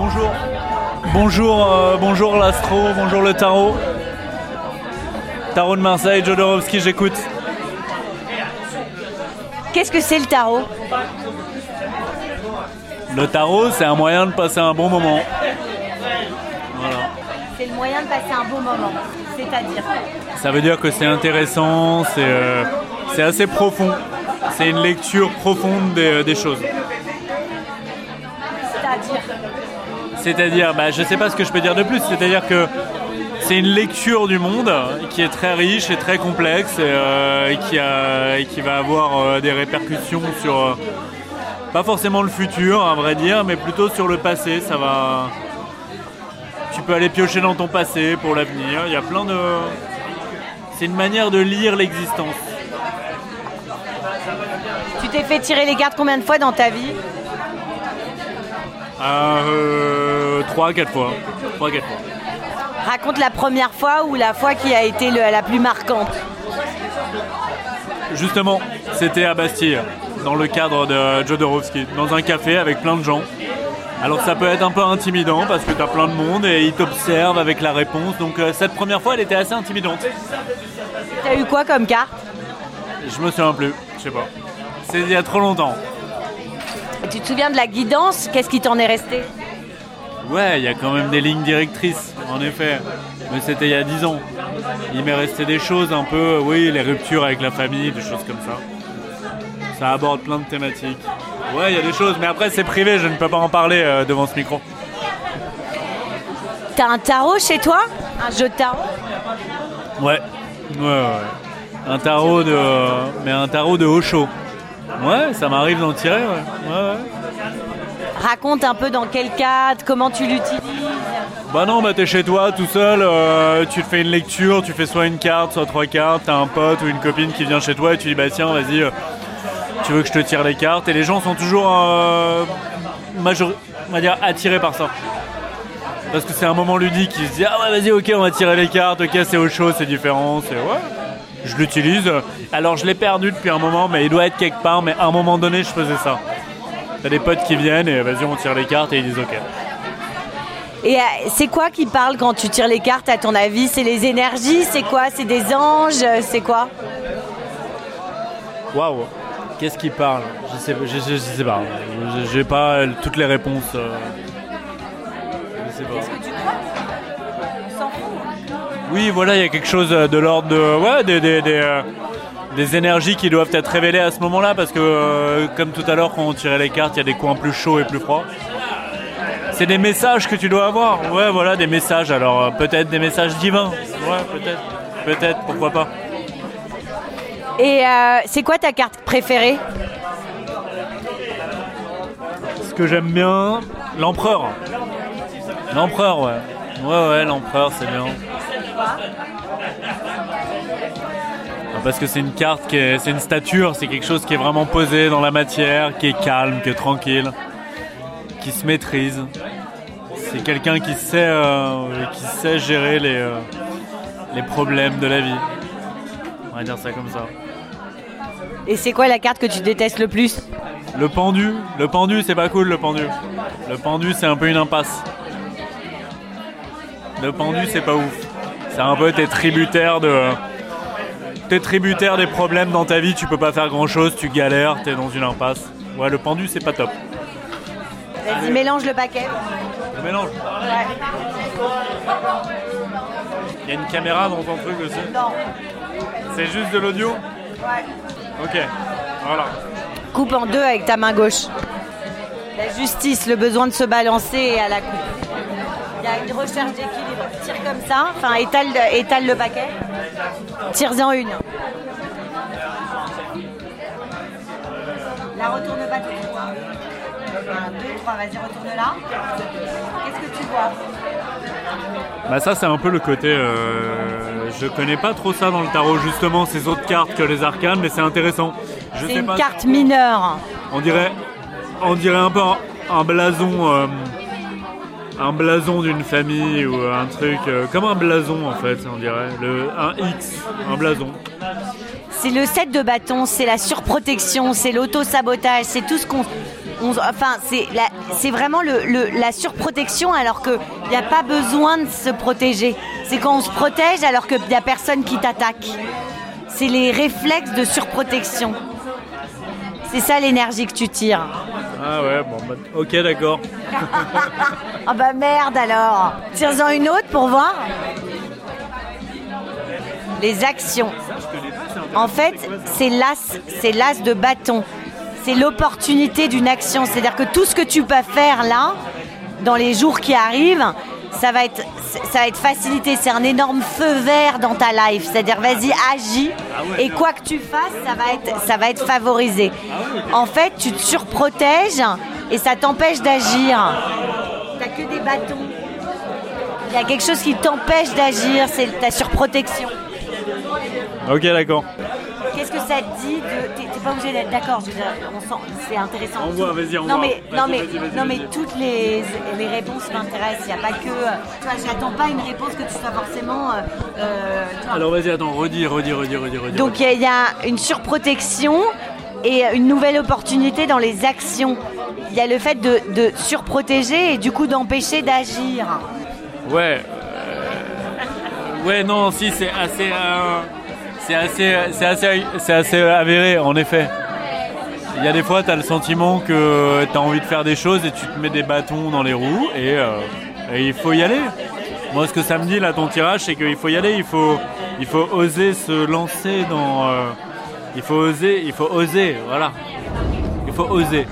bonjour. Bonjour, euh, bonjour l'astro, bonjour le tarot. Tarot de Marseille, Jodorowsky, j'écoute. Qu'est-ce que c'est le tarot? Le tarot, c'est un moyen de passer un bon moment. Voilà. C'est le moyen de passer un bon moment. C'est-à-dire Ça veut dire que c'est intéressant, c'est euh, assez profond. C'est une lecture profonde des, des choses. C'est-à-dire C'est-à-dire, bah, je sais pas ce que je peux dire de plus, c'est-à-dire que c'est une lecture du monde qui est très riche et très complexe et, euh, et qui, a- et qui va avoir euh, des répercussions sur, euh, pas forcément le futur à vrai dire, mais plutôt sur le passé. Ça va. Tu peux aller piocher dans ton passé pour l'avenir. Il y a plein de. C'est une manière de lire l'existence. Tu t'es fait tirer les cartes combien de fois dans ta vie? Euh, 3 4 fois. 3 4 fois. Raconte la première fois ou la fois qui a été le- la plus marquante. Justement, c'était à Bastille, dans le cadre de Jodorowsky, dans un café avec plein de gens. Alors ça peut être un peu intimidant parce que tu as plein de monde et ils t'observent avec la réponse. Donc euh, cette première fois, elle était assez intimidante. T'as eu quoi comme carte? Je me souviens plus, je sais pas. C'est il y a trop longtemps. Tu te souviens de la guidance? Qu'est-ce qui t'en est resté? Ouais, il y a quand même des lignes directrices, en effet. Mais c'était il y a 10 ans. Il m'est resté des choses un peu, oui, les ruptures avec la famille, des choses comme ça. Ça aborde plein de thématiques. Ouais, il y a des choses, mais après c'est privé, je ne peux pas en parler euh, devant ce micro. T'as un tarot chez toi? Un jeu de tarot? Ouais, ouais, ouais. Un tarot de, mais un tarot de Osho. Ouais, ça m'arrive d'en tirer, ouais. ouais, ouais. Raconte un peu dans quel cadre, comment tu l'utilises. Bah non, bah t'es chez toi tout seul, euh, tu fais une lecture, tu fais soit une carte, soit trois cartes, t'as un pote ou une copine qui vient chez toi et tu dis bah tiens vas-y, euh, tu veux que je te tire les cartes? Et les gens sont toujours euh, attirés par ça. Parce que c'est un moment ludique, ils se disent ah ouais vas-y ok on va tirer les cartes, ok c'est autre chose, c'est différent, c'est ouais. Je l'utilise, alors je l'ai perdu depuis un moment mais il doit être quelque part, mais à un moment donné je faisais ça. T'as des potes qui viennent et vas-y on tire les cartes et ils disent ok. Et euh, c'est quoi qui parle quand tu tires les cartes à ton avis? C'est les énergies? C'est quoi? C'est des anges? C'est quoi? Waouh Qu'est-ce qui parle? Je sais, je, je- je sais pas. Je- J'ai pas euh, toutes les réponses. euh. Je sais pas. Oui, voilà, il y a quelque chose de l'ordre de. Ouais, des, des, des, euh, des énergies qui doivent être révélées à ce moment-là, parce que, euh, comme tout à l'heure, quand on tirait les cartes, il y a des coins plus chauds et plus froids. C'est des messages que tu dois avoir. Ouais, voilà, des messages. Alors, euh, peut-être des messages divins. Ouais, peut-être. Peut-être, pourquoi pas. Et euh, c'est quoi ta carte préférée? Ce que j'aime bien, l'empereur. L'empereur, ouais. Ouais, ouais, l'empereur, c'est bien. Parce que c'est une carte qui est, c'est une stature, c'est quelque chose qui est vraiment posé dans la matière, qui est calme, qui est tranquille, qui se maîtrise. C'est quelqu'un qui sait, euh, qui sait gérer les, euh, les problèmes de la vie. On va dire ça comme ça. Et c'est quoi la carte que tu détestes le plus? Le pendu, le pendu c'est pas cool le pendu. Le pendu c'est un peu une impasse. Le pendu c'est pas ouf. C'est un peu t'es tributaire de. T'es tributaire des problèmes dans ta vie, tu peux pas faire grand chose, tu galères, t'es dans une impasse. Ouais le pendu c'est pas top. Vas-y, mélange le paquet. Le mélange. Il y a une caméra dans ton truc aussi Non. C'est juste de l'audio Ouais. Ok. Voilà. Coupe en deux avec ta main gauche. La justice, le besoin de se balancer à la coupe. A une recherche d'équilibre. Tire comme ça, enfin étale, étale le paquet. Tire-en une. La retourne pas suite. hein. Un, deux, trois, vas-y, retourne là. Qu'est-ce que tu vois? Bah ça c'est un peu le côté. euh, je connais pas trop ça dans le tarot justement ces autres cartes que les arcanes, mais c'est intéressant. C'est une pas. carte mineure. On dirait, on dirait un peu un, un blason, euh, un blason d'une famille ou un truc euh, comme un blason en fait. On dirait le un X, un blason. C'est le set de bâtons, c'est la surprotection, c'est l'auto-sabotage, c'est tout ce qu'on on- enfin, c'est vraiment le- la surprotection alors qu'il n'y a pas besoin de se protéger. C'est quand on se protège alors qu'il n'y a personne qui t'attaque. C'est les réflexes de surprotection. C'est ça l'énergie que tu tires. Ah ouais, bon, bah, ok, d'accord. Ah bah merde alors Tire-en une autre pour voir. Les actions. En fait, c'est l'as, c'est l'as de bâton. C'est l'opportunité d'une action. C'est-à-dire que tout ce que tu peux faire là, dans les jours qui arrivent, ça va être, ça va être facilité. C'est un énorme feu vert dans ta life. C'est-à-dire, vas-y, agis. Et quoi que tu fasses, ça va être, ça va être favorisé. En fait, tu te surprotèges et ça t'empêche d'agir. T'as que des bâtons. Il y a quelque chose qui t'empêche d'agir, c'est ta surprotection. Ok, d'accord. Qu'est-ce que ça te dit de... T'es pas obligé d'être d'accord, c'est intéressant. On voit, vas-y, on non voit. Mais, non mais, non mais toutes les, les réponses m'intéressent, il n'y a pas que... Tu vois, j'attends pas une réponse que tu sois forcément... euh, euh. Alors vas-y, attends, redis, redis, redis, redis, redis. Donc il y a- il y a une surprotection et une nouvelle opportunité dans les actions. Il y a le fait de, de surprotéger et du coup d'empêcher d'agir. Ouais. euh, Ouais, non, si, c'est assez. euh, c'est assez, c'est assez, c'est assez avéré, en effet. Il y a des fois, tu as le sentiment que tu as envie de faire des choses et tu te mets des bâtons dans les roues et, euh, et il faut y aller. Moi, ce que ça me dit, là, ton tirage, c'est qu'il faut y aller. Il faut, oser se lancer dans. euh, il faut oser, il faut oser, voilà. Il faut oser.